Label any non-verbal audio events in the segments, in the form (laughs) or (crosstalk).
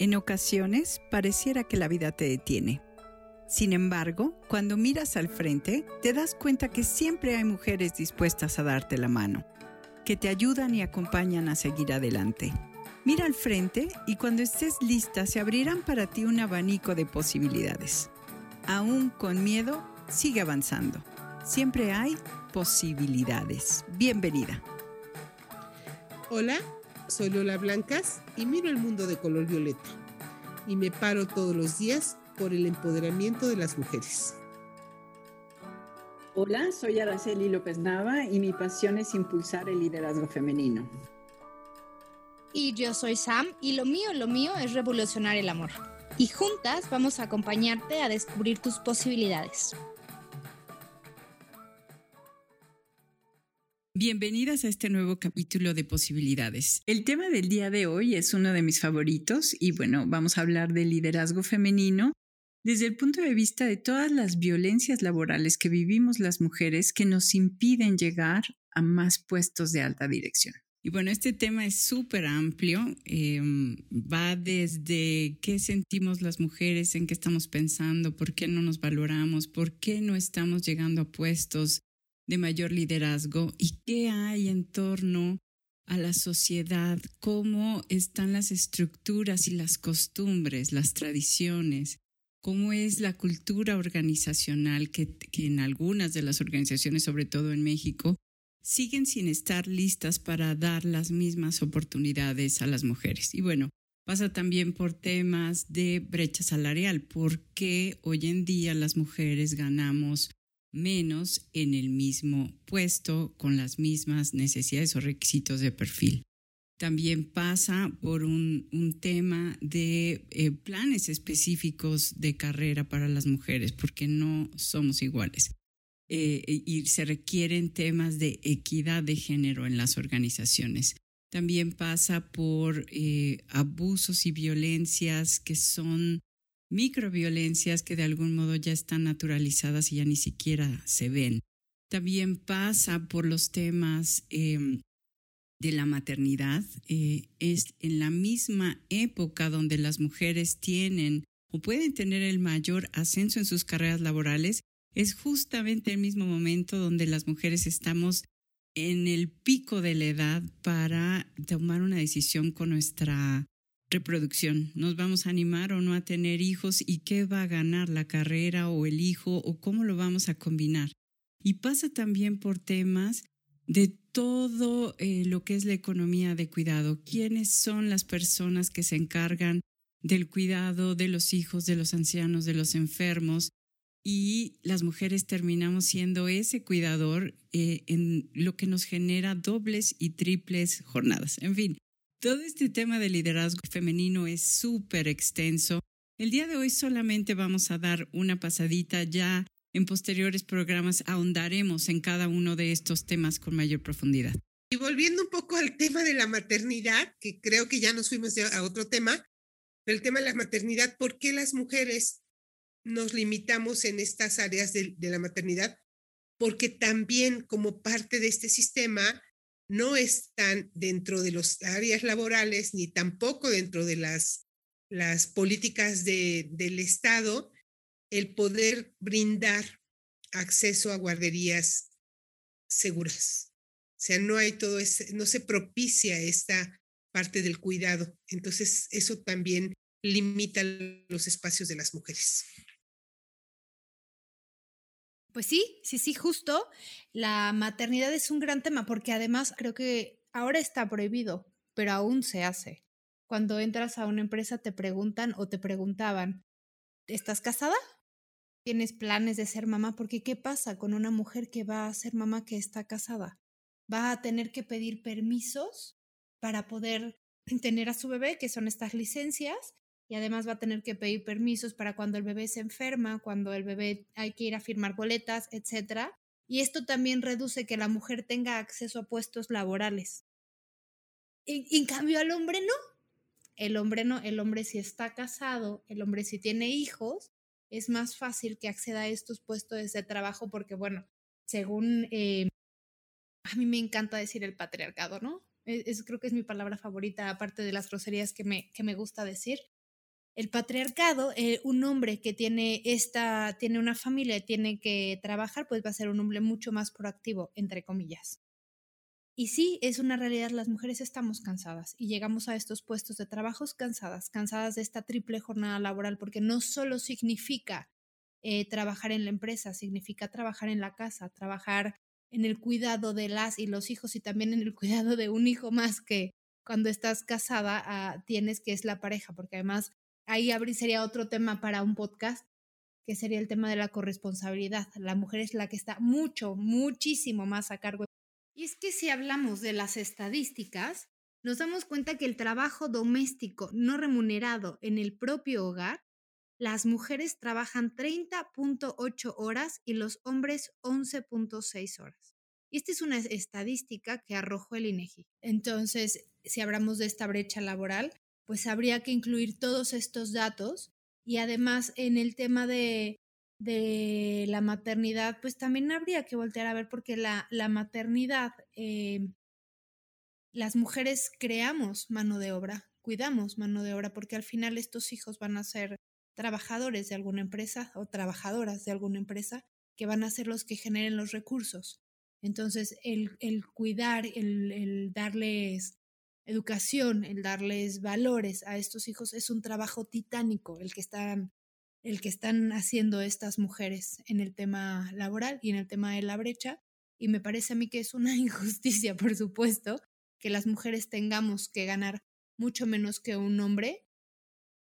En ocasiones pareciera que la vida te detiene. Sin embargo, cuando miras al frente, te das cuenta que siempre hay mujeres dispuestas a darte la mano, que te ayudan y acompañan a seguir adelante. Mira al frente y cuando estés lista se abrirán para ti un abanico de posibilidades. Aún con miedo, sigue avanzando. Siempre hay posibilidades. Bienvenida. Hola, soy Lola Blancas y miro el mundo de color violeta. Y me paro todos los días por el empoderamiento de las mujeres. Hola, soy Araceli López Nava y mi pasión es impulsar el liderazgo femenino. Y yo soy Sam y lo mío, lo mío es revolucionar el amor. Y juntas vamos a acompañarte a descubrir tus posibilidades. Bienvenidas a este nuevo capítulo de posibilidades. El tema del día de hoy es uno de mis favoritos y bueno, vamos a hablar del liderazgo femenino desde el punto de vista de todas las violencias laborales que vivimos las mujeres que nos impiden llegar a más puestos de alta dirección. Y bueno, este tema es súper amplio, em, va desde qué sentimos las mujeres, en qué estamos pensando, por qué no nos valoramos, por qué no estamos llegando a puestos de mayor liderazgo y qué hay en torno a la sociedad, cómo están las estructuras y las costumbres, las tradiciones, cómo es la cultura organizacional que, que, en algunas de las organizaciones, sobre todo en México, siguen sin estar listas para dar las mismas oportunidades a las mujeres. Y bueno, pasa también por temas de brecha salarial, porque hoy en día las mujeres ganamos menos en el mismo puesto con las mismas necesidades o requisitos de perfil. También pasa por un, tema de eh, planes específicos de carrera para las mujeres, porque no somos iguales. Eh, y se requieren temas de equidad de género en las organizaciones. También pasa por eh, abusos y violencias que son microviolencias que de algún modo ya están naturalizadas y ya ni siquiera se ven. También pasa por los temas em, de la maternidad. Eh, es en la misma época donde las mujeres tienen o pueden tener el mayor ascenso en sus carreras laborales, es justamente el mismo momento donde las mujeres estamos en el pico de la edad para tomar una decisión con nuestra reproducción. ¿Nos vamos a animar o no a tener hijos y qué va a ganar la carrera o el hijo o cómo lo vamos a combinar? Y pasa también por temas de todo eh, lo que es la economía de cuidado. ¿Quiénes son las personas que se encargan del cuidado de los hijos, de los ancianos, de los enfermos? Y las mujeres terminamos siendo ese cuidador eh, en lo que nos genera dobles y triples jornadas. En fin, todo este tema de liderazgo femenino es súper extenso. El día de hoy solamente vamos a dar una pasadita ya. En posteriores programas ahondaremos en cada uno de estos temas con mayor profundidad. Y volviendo un poco al tema de la maternidad, que creo que ya nos fuimos a otro tema, el tema de la maternidad, ¿por qué las mujeres nos limitamos en estas áreas de, de la maternidad? Porque también como parte de este sistema, no están dentro de las áreas laborales ni tampoco dentro de las, políticas de, del Estado el poder brindar acceso a guarderías seguras. O sea, no hay todo ese, no se propicia esta parte del cuidado. Entonces, eso también limita los espacios de las mujeres. Pues sí, sí, sí, justo. La maternidad es un gran tema porque además creo que ahora está prohibido, pero aún se hace. Cuando entras a una empresa te preguntan o te preguntaban, ¿estás casada? ¿Tienes planes de ser mamá? Porque ¿qué pasa con una mujer que va a ser mamá que está casada? Va a tener que pedir permisos para poder tener a su bebé, que son estas licencias, y además va a tener que pedir permisos para cuando el bebé se enferma, cuando el bebé hay que ir a firmar boletas, etc. Y esto también reduce que la mujer tenga acceso a puestos laborales. En cambio al hombre no. El hombre no, el hombre si está casado, el hombre si tiene hijos, es más fácil que acceda a estos puestos de trabajo porque, bueno, según, eh, a mí me encanta decir el patriarcado, ¿no? Es, creo que es mi palabra favorita, aparte de las groserías que me, que me gusta decir el patriarcado, eh, un hombre que tiene esta, tiene una familia y tiene que trabajar, pues va a ser un hombre mucho más proactivo, entre comillas. Y sí, es una realidad, las mujeres estamos cansadas y llegamos a estos puestos de trabajos cansadas, cansadas de esta triple jornada laboral, porque no solo significa eh, trabajar en la empresa, significa trabajar en la casa, trabajar en el cuidado de las y los hijos y también en el (laughs) cuidado de un hijo más que cuando estás casada ah, tienes, que es la pareja, porque además ahí sería otro tema para un podcast, que sería el tema de la corresponsabilidad. La mujer es la que está mucho, muchísimo más a cargo. Y es que si hablamos de las estadísticas, nos damos cuenta que el trabajo doméstico no remunerado en el propio hogar, las mujeres trabajan 30.8 horas y los hombres 11.6 horas. Y esta es una estadística que arrojó el INEGI. Entonces, si hablamos de esta brecha laboral, pues habría que incluir todos estos datos y además en el tema de, de la maternidad, pues también habría que voltear a ver porque la, la maternidad, eh, las mujeres creamos mano de obra, cuidamos mano de obra, porque al final estos hijos van a ser trabajadores de alguna empresa o trabajadoras de alguna empresa que van a ser los que generen los recursos. Entonces, el, el cuidar, el, el darles educación, el darles valores a estos hijos es un trabajo titánico el que están el que están haciendo estas mujeres en el tema laboral y en el tema de la brecha y me parece a mí que es una (laughs) injusticia, por supuesto, que las mujeres tengamos que ganar mucho menos que un hombre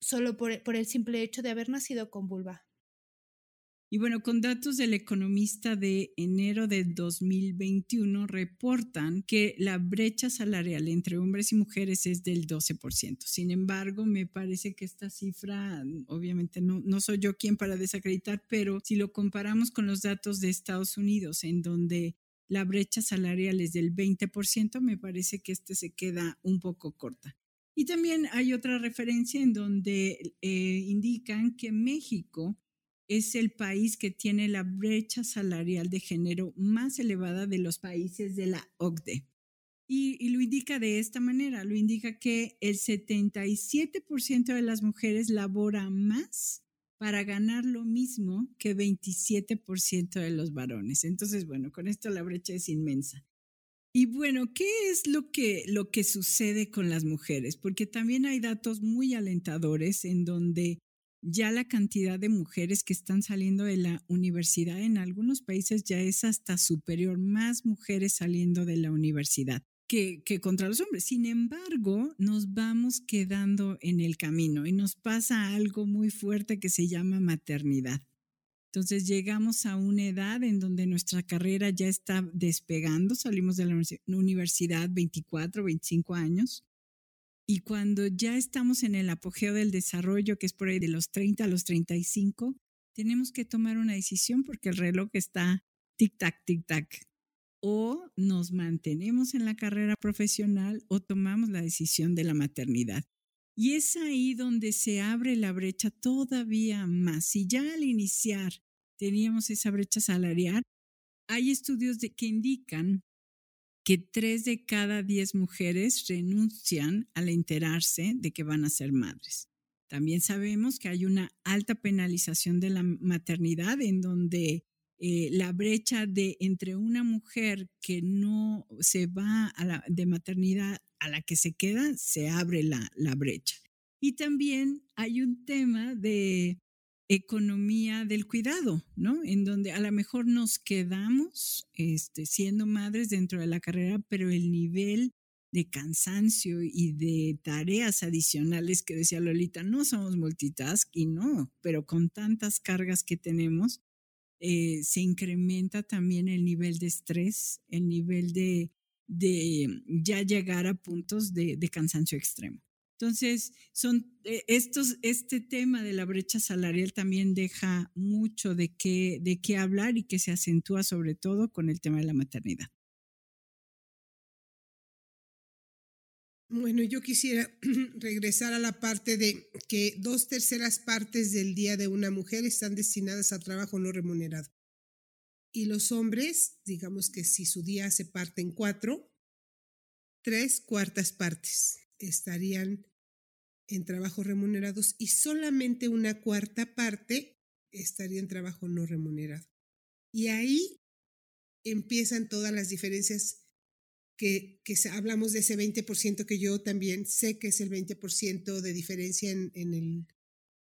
solo por, por el simple hecho de haber nacido con vulva. Y bueno, con datos del economista de enero de 2021 reportan que la brecha salarial entre hombres y mujeres es del 12%. Sin embargo, me parece que esta cifra, obviamente no, no soy yo quien para desacreditar, pero si lo comparamos con los datos de Estados Unidos, en donde la brecha salarial es del 20%, me parece que este se queda un poco corta. Y también hay otra referencia en donde eh, indican que México es el país que tiene la brecha salarial de género más elevada de los países de la OCDE. Y, lo indica de esta manera, lo indica que el 77% de las mujeres labora más para ganar lo mismo que 27% de los varones. Entonces, bueno, con esto la brecha es inmensa. Y bueno, ¿qué es lo que, lo que sucede con las mujeres? Porque también hay datos muy alentadores en donde ya la cantidad de mujeres que están saliendo de la universidad en algunos países ya es hasta superior, más mujeres saliendo de la universidad que, que, contra los hombres. Sin embargo, nos vamos quedando en el camino y nos pasa algo muy fuerte que se llama maternidad. Entonces llegamos a una edad en donde nuestra carrera ya está despegando, salimos de la universidad 24, 25 años y cuando ya estamos en el apogeo del desarrollo, que es por ahí de los 30 a los 35, tenemos que tomar una decisión porque el reloj está tic-tac, tic-tac. O nos mantenemos en la carrera profesional o tomamos la decisión de la maternidad. Y es ahí donde se abre la brecha todavía más. Si ya al iniciar teníamos esa brecha salarial, hay estudios que indican que tres de cada diez mujeres renuncian al enterarse de que van a ser madres. También sabemos que hay una alta penalización de la maternidad en donde eh, la brecha de entre una mujer que no se va de maternidad a la que se queda, se abre la brecha. Y también hay un tema de economía del cuidado, ¿no? En donde a lo mejor nos quedamos este, siendo madres dentro de la carrera, pero el nivel de cansancio y de tareas adicionales que decía Lolita, no somos multitask y no, pero con tantas cargas que tenemos, eh, se incrementa también el nivel de estrés, el nivel de, de ya llegar a puntos de cansancio extremo. Entonces, son eh, estos, este tema de la brecha salarial también deja mucho de qué, de qué hablar y que se acentúa sobre todo con el tema de la maternidad. Bueno, yo quisiera (clears throat) regresar a la parte de que dos terceras partes del día de una mujer están destinadas a trabajo no remunerado. Y los hombres, digamos que si su día se parte en cuatro, tres cuartas partes estarían en trabajos remunerados y solamente una cuarta parte estaría en trabajo no remunerado. Y ahí empiezan todas las diferencias que, que hablamos de ese 20% que yo también sé que es el 20% de diferencia en, en, el,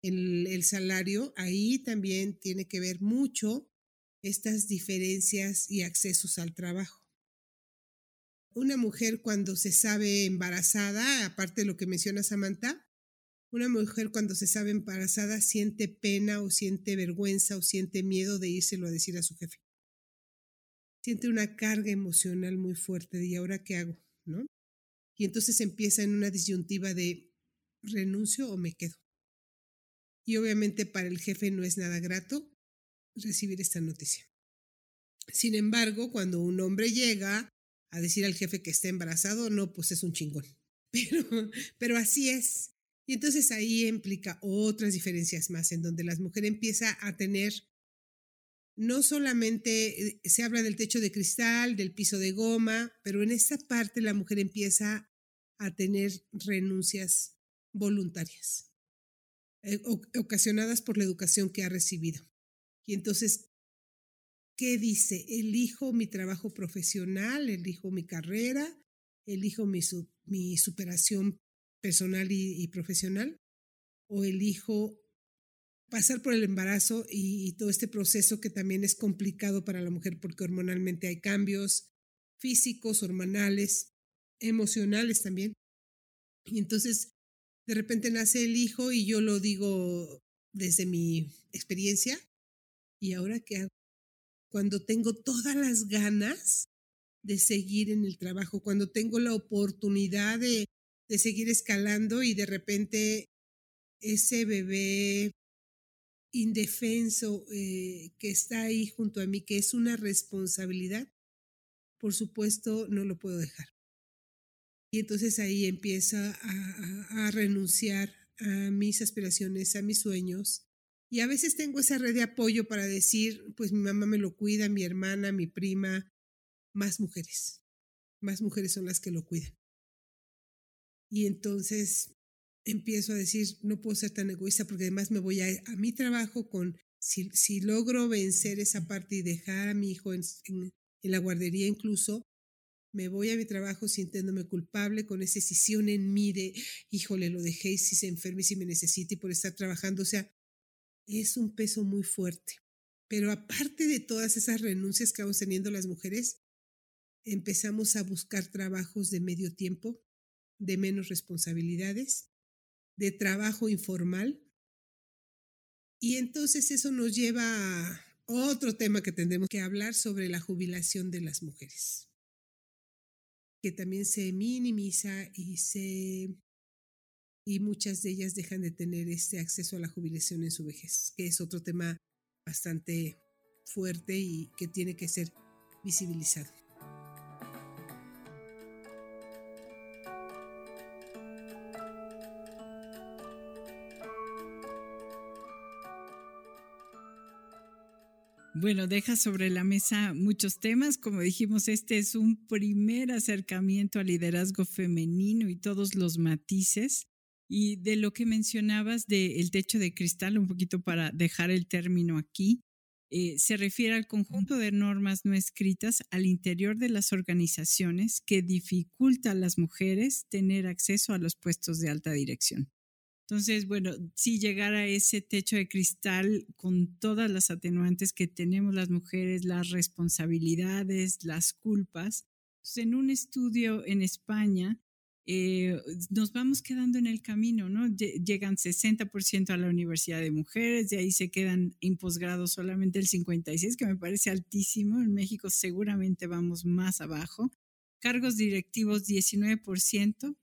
en el salario. Ahí también tiene que ver mucho estas diferencias y accesos al trabajo. Una mujer cuando se sabe embarazada, aparte de lo que menciona Samantha, una mujer cuando se sabe embarazada siente pena o siente vergüenza o siente miedo de írselo a decir a su jefe. Siente una carga emocional muy fuerte de ¿y ahora qué hago? ¿No? Y entonces empieza en una disyuntiva de renuncio o me quedo. Y obviamente para el jefe no es nada grato recibir esta noticia. Sin embargo, cuando un hombre llega a decir al jefe que está embarazado, no, pues es un chingón. (laughs) Pero, pero así es. Y entonces ahí implica otras diferencias más, en donde las mujeres empieza a tener, no solamente eh, se habla del techo de cristal, del piso de goma, pero en esta parte la mujer empieza a tener renuncias voluntarias, eh, ocasionadas por la educación que ha recibido. Y entonces, ¿qué dice? Elijo mi trabajo profesional, elijo mi carrera, elijo mi, mi superación personal y, profesional, o elijo pasar por el embarazo y, todo este proceso que también es complicado para la mujer porque hormonalmente hay cambios físicos, hormonales, emocionales también. Y entonces, de repente nace el hijo y yo lo digo desde mi experiencia, ¿Y ahora qué hago? Cuando tengo todas las ganas de seguir en el trabajo, cuando tengo la oportunidad de, de seguir escalando y de repente ese bebé indefenso eh, que está ahí junto a mí, que es una responsabilidad, por supuesto no lo puedo dejar. Y entonces ahí empieza a, a renunciar a mis aspiraciones, a mis sueños, y a veces tengo esa red de apoyo para decir, pues mi mamá me lo cuida, mi hermana, mi prima, más mujeres. Más mujeres son las que lo cuidan. Y entonces empiezo a decir, no puedo ser tan egoísta porque además me voy a, a mi trabajo con, si, si, logro vencer esa parte y dejar a mi hijo en, la guardería incluso, me voy a mi trabajo sintiéndome culpable con esa decisión en mí de, híjole, lo dejé si se enferma y si me necesita y por estar trabajando. O sea, es un peso muy fuerte. Pero aparte de todas esas renuncias que vamos teniendo las mujeres, empezamos a buscar trabajos de medio tiempo, de menos responsabilidades, de trabajo informal. Y entonces eso nos lleva a otro tema que tendremos que hablar sobre la jubilación de las mujeres, que también se minimiza y se y muchas de ellas dejan de tener este acceso a la jubilación en su vejez, que es otro tema bastante fuerte y que tiene que ser visibilizado. Bueno, deja sobre la mesa muchos temas. Como dijimos, este es un primer acercamiento al liderazgo femenino y todos los matices. Y de lo que mencionabas del techo de cristal, un poquito para dejar el término aquí, eh, se refiere al conjunto de normas no escritas al interior de las organizaciones que dificulta a las mujeres tener acceso a los puestos de alta dirección. Entonces, bueno, si llegar a ese techo de cristal con todas las atenuantes que tenemos las mujeres, las responsabilidades, las culpas, pues en un estudio en España eh, nos vamos quedando en el camino, ¿no? Llegan 60% a la Universidad de Mujeres, de ahí se quedan en posgrado solamente el 56%, que me parece altísimo. En México seguramente vamos más abajo. Cargos directivos 19%,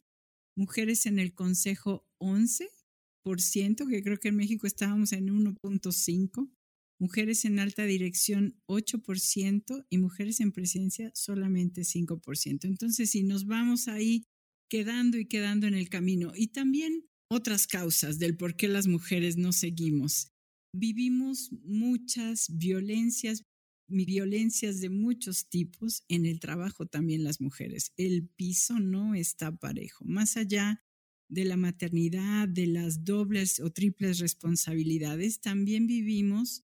mujeres en el consejo 11%, que creo que en México estábamos en 1.5%. Mujeres en alta dirección 8% y mujeres en presidencia solamente 5%. Entonces, si nos vamos ahí quedando y quedando en el camino. Y también otras causas del por qué las mujeres no seguimos. Vivimos muchas violencias, violencias de muchos tipos en el trabajo también las mujeres. El piso no está parejo. Más allá de la maternidad, de las dobles o triples responsabilidades, también vivimos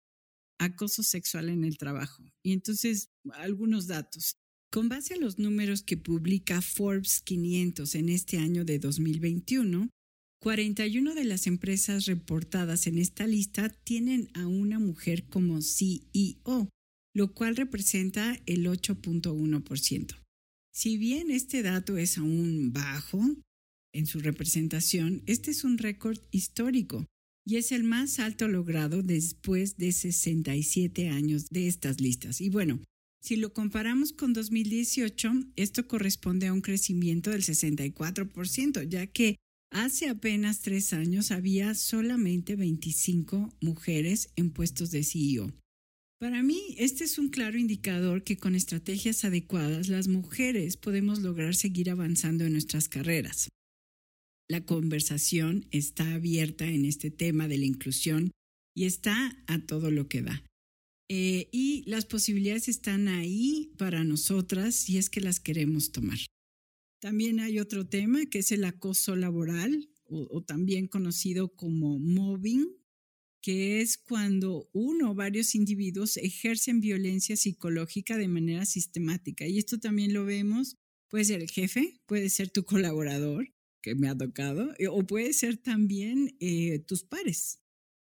acoso sexual en el trabajo. Y entonces, algunos datos. Con base a los números que publica Forbes 500 en este año de 2021, 41 de las empresas reportadas en esta lista tienen a una mujer como CEO, lo cual representa el 8.1%. Si bien este dato es aún bajo en su representación, este es un récord histórico y es el más alto logrado después de 67 años de estas listas. Y bueno, si lo comparamos con 2018, esto corresponde a un crecimiento del 64%, ya que hace apenas tres años había solamente 25 mujeres en puestos de CEO. Para mí, este es un claro indicador que con estrategias adecuadas las mujeres podemos lograr seguir avanzando en nuestras carreras. La conversación está abierta en este tema de la inclusión y está a todo lo que da. Eh, y las posibilidades están ahí para nosotras si es que las queremos tomar. También hay otro tema que es el acoso laboral o también conocido como mobbing que es cuando uno o varios individuos ejercen violencia psicológica de manera sistemática. Y esto también lo vemos, puede ser el jefe, puede ser tu colaborador, que me ha tocado, eh, o puede ser también eh, tus pares.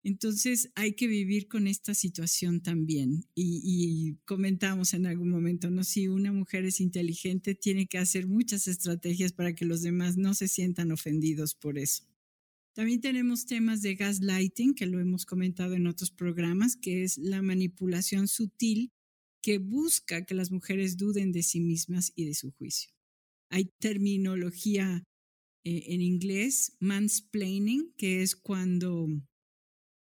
Entonces hay que vivir con esta situación también. Y, y, comentamos en algún momento, ¿no? Si una mujer es inteligente, tiene que hacer muchas estrategias para que los demás no se sientan ofendidos por eso. También tenemos temas de gaslighting, que lo hemos comentado en otros programas, que es la manipulación sutil que busca que las mujeres duden de sí mismas y de su juicio. Hay terminología eh, en inglés, mansplaining, que es cuando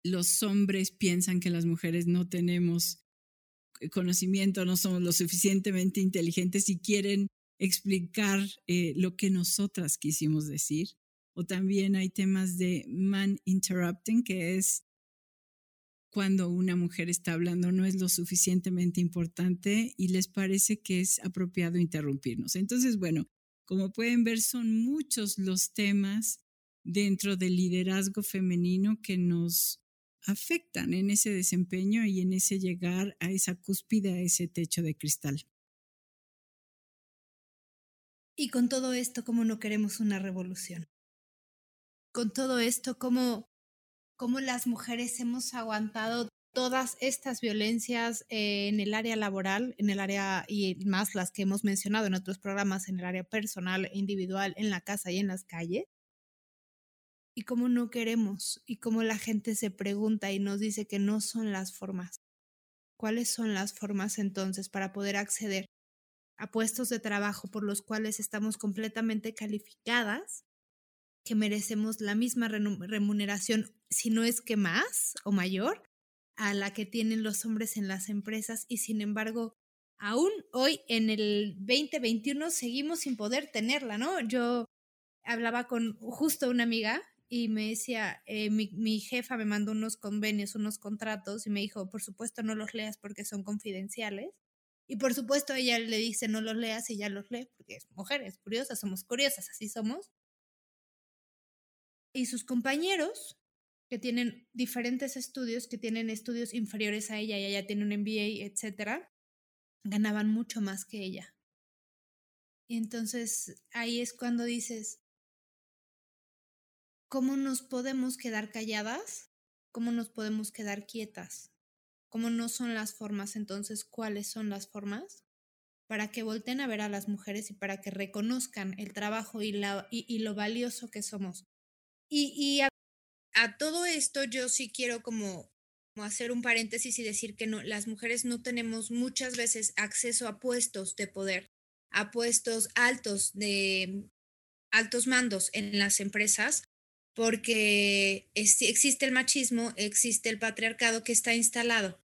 los hombres piensan que las mujeres no tenemos conocimiento, no somos lo suficientemente inteligentes y quieren explicar eh, lo que nosotras quisimos decir. O también hay temas de man interrupting, que es cuando una mujer está hablando no es lo suficientemente importante y les parece que es apropiado interrumpirnos. Entonces, bueno, como pueden ver, son muchos los temas dentro del liderazgo femenino que nos afectan en ese desempeño y en ese llegar a esa cúspide, a ese techo de cristal. Y con todo esto, ¿cómo no queremos una revolución? con todo esto, cómo, cómo las mujeres hemos aguantado todas estas violencias en el área laboral, en el área y más las que hemos mencionado en otros programas, en el área personal individual, en la casa y en las calles. Y cómo no queremos y cómo la gente se pregunta y nos dice que no son las formas. ¿Cuáles son las formas entonces para poder acceder a puestos de trabajo por los cuales estamos completamente calificadas que merecemos la misma remuneración, si no es que más o mayor, a la que tienen los hombres en las empresas y sin embargo, aún hoy en el 2021 seguimos sin poder tenerla, ¿no? Yo hablaba con justo una amiga y me decía, eh, mi, mi, jefa me mandó unos convenios, unos contratos y me dijo, por supuesto no los leas porque son confidenciales. Y por supuesto ella le dice, no los leas y ya los lee porque es mujeres curiosas, somos curiosas, así somos y sus compañeros, que tienen diferentes estudios, que tienen estudios inferiores a ella y ella tiene un MBA, etcétera, ganaban mucho más que ella. Y entonces ahí es cuando dices, ¿cómo nos podemos quedar calladas? ¿Cómo nos podemos quedar quietas? ¿Cómo no son las formas? Entonces, ¿cuáles son las formas? Para que volten a ver a las mujeres y para que reconozcan el trabajo y, la, y lo valioso que somos. Y, a, todo esto yo sí quiero como, hacer un paréntesis y decir que no, las mujeres no tenemos muchas veces acceso a puestos de poder, a puestos altos de altos mandos en las empresas, porque existe el machismo, existe el patriarcado que está instalado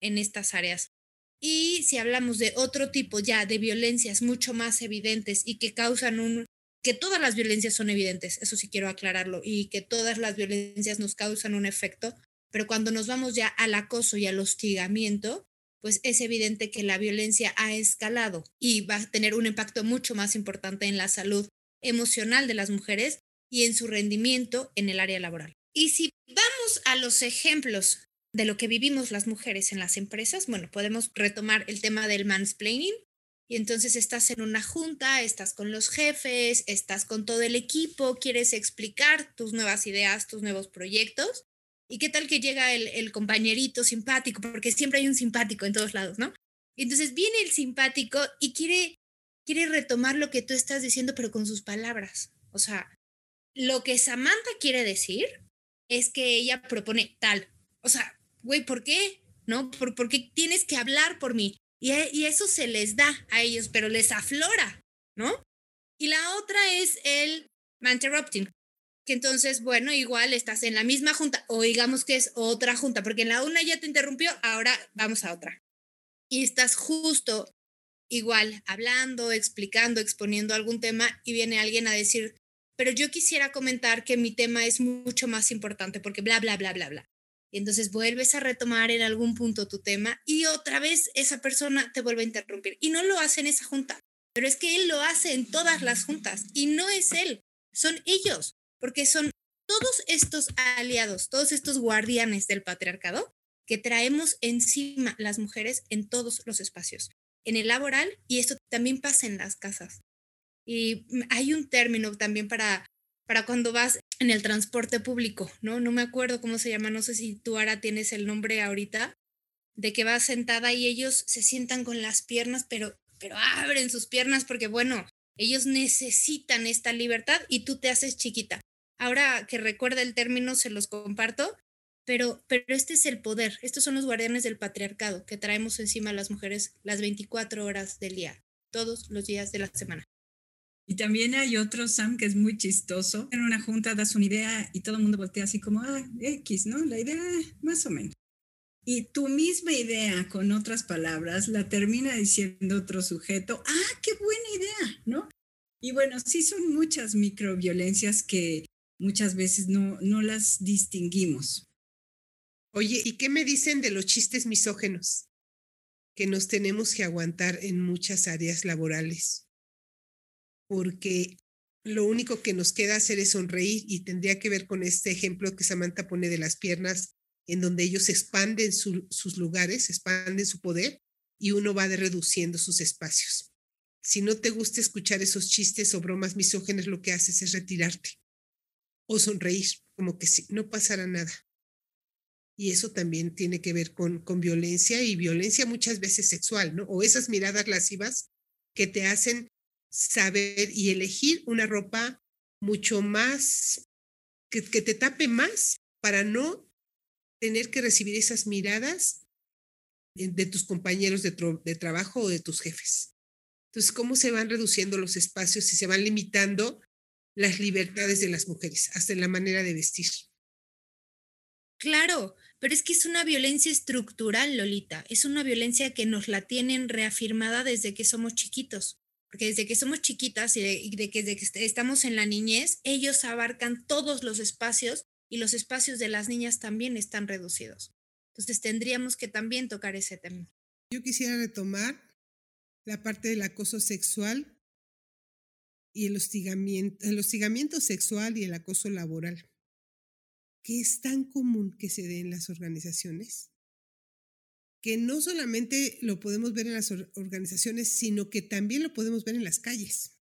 en estas áreas. Y si hablamos de otro tipo ya de violencias mucho más evidentes y que causan un que todas las violencias son evidentes, eso sí quiero aclararlo, y que todas las violencias nos causan un efecto, pero cuando nos vamos ya al acoso y al hostigamiento, pues es evidente que la violencia ha escalado y va a tener un impacto mucho más importante en la salud emocional de las mujeres y en su rendimiento en el área laboral. Y si vamos a los ejemplos de lo que vivimos las mujeres en las empresas, bueno, podemos retomar el tema del mansplaining. Y entonces estás en una junta, estás con los jefes, estás con todo el equipo, quieres explicar tus nuevas ideas, tus nuevos proyectos. ¿Y qué tal que llega el, el compañerito simpático? Porque siempre hay un simpático en todos lados, ¿no? Y entonces viene el simpático y quiere, quiere retomar lo que tú estás diciendo, pero con sus palabras. O sea, lo que Samantha quiere decir es que ella propone tal. O sea, güey, ¿por qué? ¿No? ¿Por, porque tienes que hablar por mí. Y, y eso se les da a ellos, pero les aflora, ¿no? Y la otra es el interrupting, que entonces, bueno, igual estás en la misma junta, o digamos que es otra junta, porque en la una ya te interrumpió, ahora vamos a otra. Y estás justo igual hablando, explicando, exponiendo algún tema, y viene alguien a decir, pero yo quisiera comentar que mi tema es mucho más importante porque bla, bla, bla, bla, bla. Y entonces vuelves a retomar en algún punto tu tema y otra vez esa persona te vuelve a interrumpir. Y no lo hace en esa junta, pero es que él lo hace en todas las juntas y no es él, son ellos, porque son todos estos aliados, todos estos guardianes del patriarcado que traemos encima las mujeres en todos los espacios, en el laboral y esto también pasa en las casas. Y hay un término también para, para cuando vas en el transporte público, ¿no? No me acuerdo cómo se llama, no sé si tú ahora tienes el nombre ahorita, de que vas sentada y ellos se sientan con las piernas, pero, pero abren sus piernas porque, bueno, ellos necesitan esta libertad y tú te haces chiquita. Ahora que recuerda el término, se los comparto, pero, pero este es el poder, estos son los guardianes del patriarcado que traemos encima a las mujeres las 24 horas del día, todos los días de la semana. Y también hay otro, Sam, que es muy chistoso. En una junta das una idea y todo el mundo voltea así como, ah, X, ¿no? La idea más o menos. Y tu misma idea, con otras palabras, la termina diciendo otro sujeto, ah, qué buena idea, ¿no? Y bueno, sí son muchas microviolencias que muchas veces no, no las distinguimos. Oye, ¿y qué me dicen de los chistes misógenos que nos tenemos que aguantar en muchas áreas laborales? Porque lo único que nos queda hacer es sonreír y tendría que ver con este ejemplo que Samantha pone de las piernas, en donde ellos expanden sus lugares, expanden su poder y uno va reduciendo sus espacios. Si no te gusta escuchar esos chistes o bromas misógenas, lo que haces es retirarte o sonreír, como que si no pasara nada. Y eso también tiene que ver con, con violencia y violencia muchas veces sexual, ¿no? O esas miradas lascivas que te hacen saber y elegir una ropa mucho más, que, te tape más para no tener que recibir esas miradas de tus compañeros de, de, trabajo o de tus jefes. Entonces, ¿cómo se van reduciendo los espacios y se van limitando las libertades de las mujeres, hasta en la manera de vestir? Claro, pero es que es una violencia estructural, Lolita. Es una violencia que nos la tienen reafirmada desde que somos chiquitos porque desde que somos chiquitas y de, que desde que estamos en la niñez, ellos abarcan todos los espacios y los espacios de las niñas también están reducidos. Entonces tendríamos que también tocar ese tema. Yo quisiera retomar la parte del acoso sexual y el hostigamiento, el hostigamiento sexual y el acoso laboral, que es tan común que se dé en las organizaciones que no solamente lo podemos ver en las organizaciones, sino que también lo podemos ver en las calles.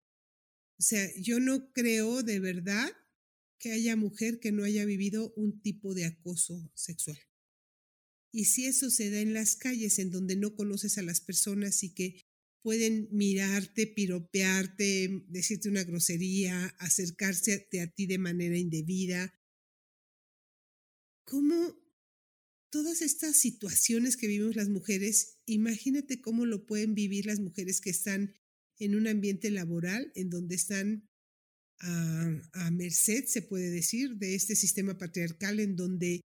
O sea, yo no creo de verdad que haya mujer que no haya vivido un tipo de acoso sexual. Y si eso se da en las calles, en donde no conoces a las personas y que pueden mirarte, piropearte, decirte una grosería, acercarse a ti de manera indebida, ¿cómo todas estas situaciones que vivimos las mujeres, imagínate cómo lo pueden vivir las mujeres que están en un ambiente laboral en donde están a, merced, se puede decir, de este sistema patriarcal en donde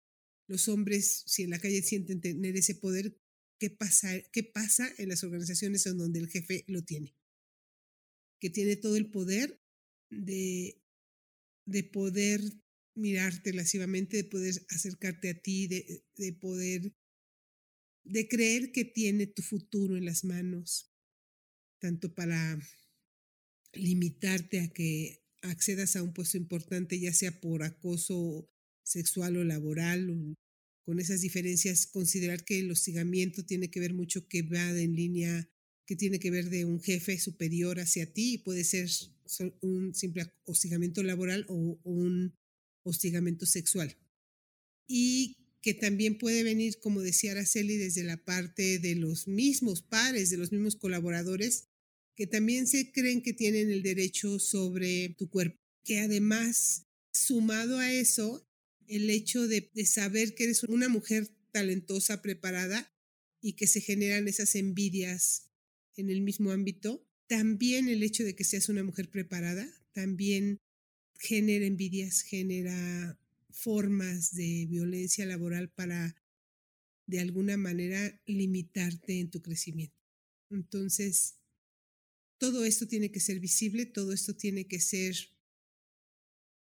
los hombres, si en la calle sienten tener ese poder, ¿qué pasa, qué pasa en las organizaciones en donde el jefe lo tiene? Que tiene todo el poder de, de poder mirarte lascivamente, de poder acercarte a ti, de, de poder, de creer que tiene tu futuro en las manos, tanto para limitarte a que accedas a un puesto importante, ya sea por acoso sexual o laboral, con esas diferencias, considerar que el hostigamiento tiene que ver mucho que va en línea, que tiene que ver de un jefe superior hacia ti puede ser un simple hostigamiento laboral o, un hostigamiento sexual. Y que también puede venir, como decía Araceli, desde la parte de los mismos pares, de los mismos colaboradores, que también se creen que tienen el derecho sobre tu cuerpo. Que además, sumado a eso, el hecho de, saber que eres una mujer talentosa, preparada y que se generan esas envidias en el mismo ámbito. También el hecho de que seas una mujer preparada también genera envidias, genera formas de violencia laboral para de alguna manera limitarte en tu crecimiento. Entonces, todo esto tiene que ser visible, todo esto tiene que ser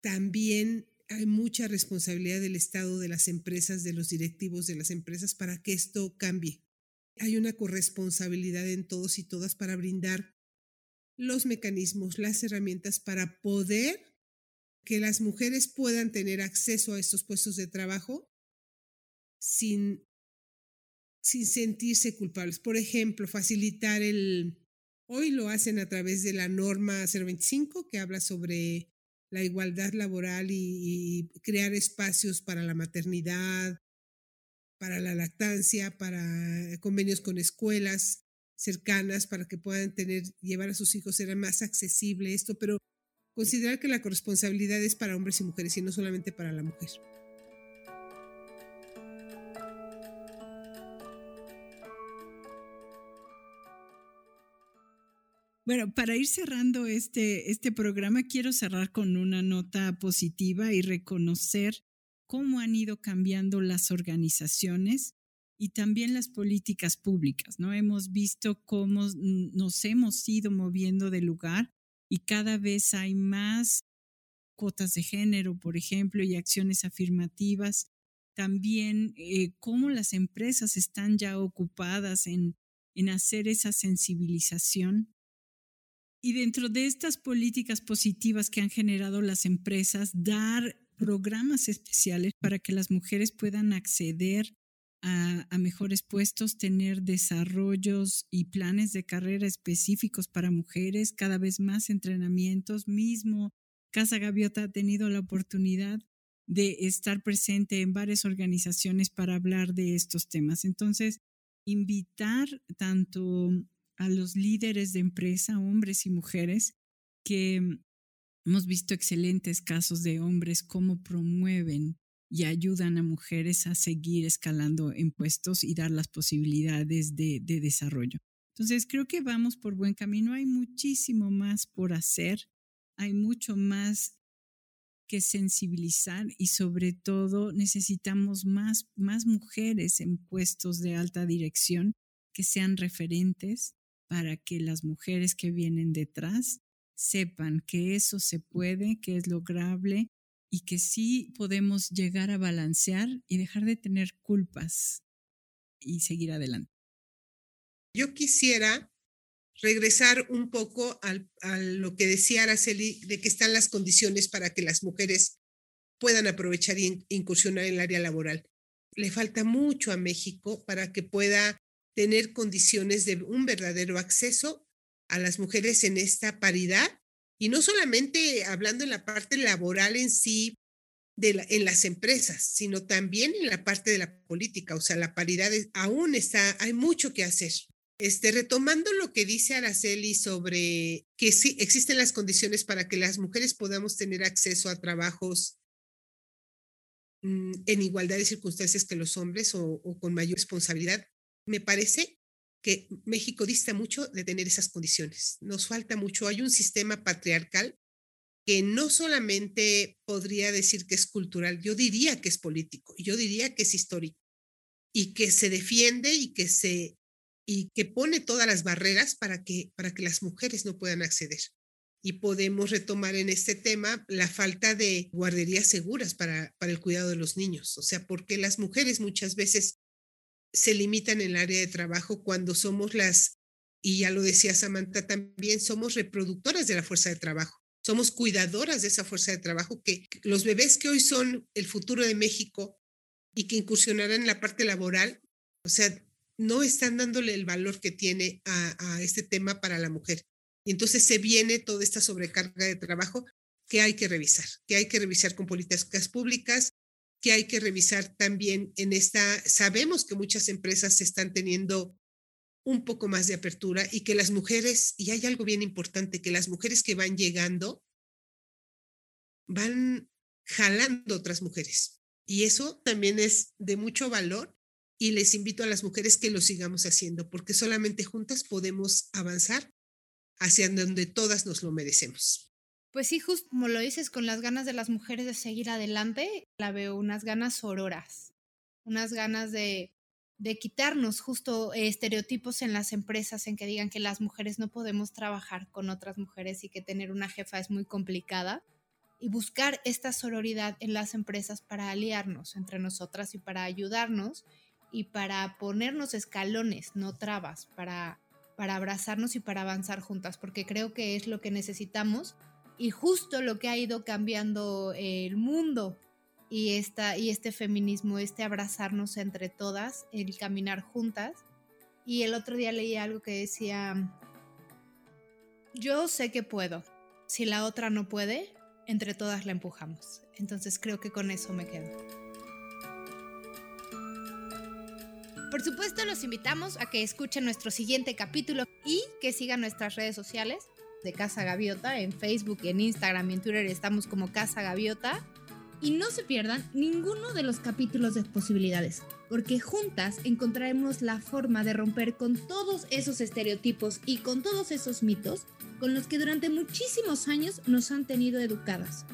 también hay mucha responsabilidad del Estado, de las empresas, de los directivos de las empresas para que esto cambie. Hay una corresponsabilidad en todos y todas para brindar los mecanismos, las herramientas para poder que las mujeres puedan tener acceso a estos puestos de trabajo sin, sin sentirse culpables. Por ejemplo, facilitar el... Hoy lo hacen a través de la norma 025 que habla sobre la igualdad laboral y, crear espacios para la maternidad, para la lactancia, para convenios con escuelas cercanas para que puedan tener, llevar a sus hijos, era más accesible esto, pero considerar que la corresponsabilidad es para hombres y mujeres y no solamente para la mujer. Bueno, para ir cerrando este, este programa, quiero cerrar con una nota positiva y reconocer cómo han ido cambiando las organizaciones y también las políticas públicas, ¿no? Hemos visto cómo nos hemos ido moviendo de lugar y cada vez hay más cuotas de género, por ejemplo, y acciones afirmativas. También eh, cómo las empresas están ya ocupadas en, en hacer esa sensibilización y dentro de estas políticas positivas que han generado las empresas, dar programas especiales para que las mujeres puedan acceder a, mejores puestos, tener desarrollos y planes de carrera específicos para mujeres, cada vez más entrenamientos. Mismo Casa Gaviota ha tenido la oportunidad de estar presente en varias organizaciones para hablar de estos temas. Entonces, invitar tanto a los líderes de empresa, hombres y mujeres, que hemos visto excelentes casos de hombres cómo promueven y ayudan a mujeres a seguir escalando en puestos y dar las posibilidades de, de desarrollo. Entonces, creo que vamos por buen camino. Hay muchísimo más por hacer, hay mucho más que sensibilizar y sobre todo necesitamos más, más mujeres en puestos de alta dirección que sean referentes, para que las mujeres que vienen detrás sepan que eso se puede, que es lograble y que sí podemos llegar a balancear y dejar de tener culpas y seguir adelante. Yo quisiera regresar un poco a lo que decía Araceli, de que están las condiciones para que las mujeres puedan aprovechar e incursionar en el área laboral. Le falta mucho a México para que pueda tener condiciones de un verdadero acceso a las mujeres en esta paridad y no solamente hablando en la parte laboral en sí, de en las empresas, sino también en la parte de la política. O sea, la paridad aún está, hay mucho que hacer. Este, retomando lo que dice Araceli sobre que sí existen las condiciones para que las mujeres podamos tener acceso a trabajos mm, en igualdad de circunstancias que los hombres o con mayor responsabilidad me parece que México dista mucho de tener esas condiciones. Nos falta mucho. Hay un sistema patriarcal que no solamente podría decir que es cultural, yo diría que es político, yo diría que es histórico y que se defiende y que se y que pone todas las barreras para que para que las mujeres no puedan acceder. Y podemos retomar en este tema la falta de guarderías seguras para, para el cuidado de los niños. O sea, porque las mujeres muchas veces se limitan en el área de trabajo cuando somos las, y ya lo decía Samantha también, somos reproductoras de la fuerza de trabajo. somos cuidadoras de esa fuerza de trabajo, que los bebés que hoy son el futuro de México y que incursionarán en la parte laboral, o sea, no están dándole el valor que tiene a, a este tema para la mujer. Y entonces se viene toda esta sobrecarga de trabajo que hay que revisar, que hay que revisar con políticas públicas, que hay que revisar también en esta, sabemos que muchas empresas están teniendo un poco más de apertura y que las mujeres, y hay algo bien importante, que las mujeres que van llegando van jalando otras mujeres. Y eso también es de mucho valor y les invito a las mujeres que lo sigamos haciendo, porque solamente juntas podemos avanzar hacia donde todas nos lo merecemos. Pues sí, justo como lo dices, con las ganas de las mujeres de seguir adelante, la veo unas ganas auroras, unas ganas de, de quitarnos justo estereotipos en las empresas en que digan que las mujeres no podemos trabajar con otras mujeres y que tener una jefa es muy complicada y buscar esta sororidad en las empresas para aliarnos entre nosotras y para ayudarnos y para ponernos escalones, no trabas, para, para abrazarnos y para avanzar juntas, porque creo que es lo que necesitamos y justo lo que ha ido cambiando el mundo y, esta, y este feminismo, este abrazarnos entre todas, el caminar juntas. Y el otro día leí algo que decía, yo sé que puedo, si la otra no puede, entre todas la empujamos. Entonces creo que con eso me quedo. Por supuesto, los invitamos a que escuchen nuestro siguiente capítulo y que sigan nuestras redes sociales de Casa Gaviota. En Facebook, en Instagram y en Twitter estamos como Casa Gaviota. Y no se pierdan ninguno de los capítulos de posibilidades, porque juntas encontraremos la forma de romper con todos esos estereotipos y con todos esos mitos con los que durante muchísimos años nos han tenido educadas.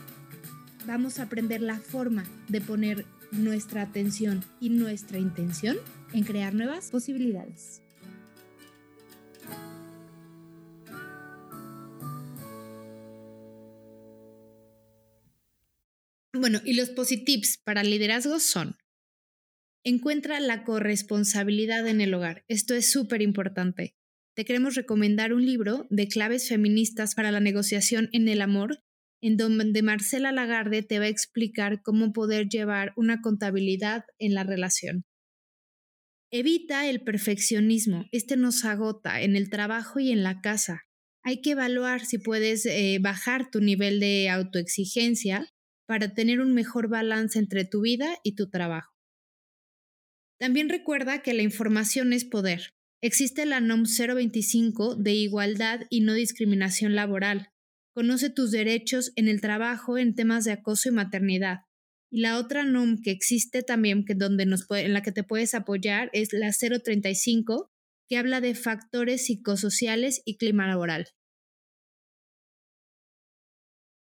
Vamos a aprender la forma de poner nuestra atención y nuestra intención en crear nuevas posibilidades. Bueno, y los positives para liderazgo son, encuentra la corresponsabilidad en el hogar. Esto es súper importante. Te queremos recomendar un libro de claves feministas para la negociación en el amor, en donde Marcela Lagarde te va a explicar cómo poder llevar una contabilidad en la relación. Evita el perfeccionismo. Este nos agota en el trabajo y en la casa. Hay que evaluar si puedes eh, bajar tu nivel de autoexigencia para tener un mejor balance entre tu vida y tu trabajo. También recuerda que la información es poder. Existe la NOM 025 de igualdad y no discriminación laboral. Conoce tus derechos en el trabajo en temas de acoso y maternidad. Y la otra NOM que existe también, que donde en la que te puedes apoyar, es la 035, que habla de factores psicosociales y clima laboral.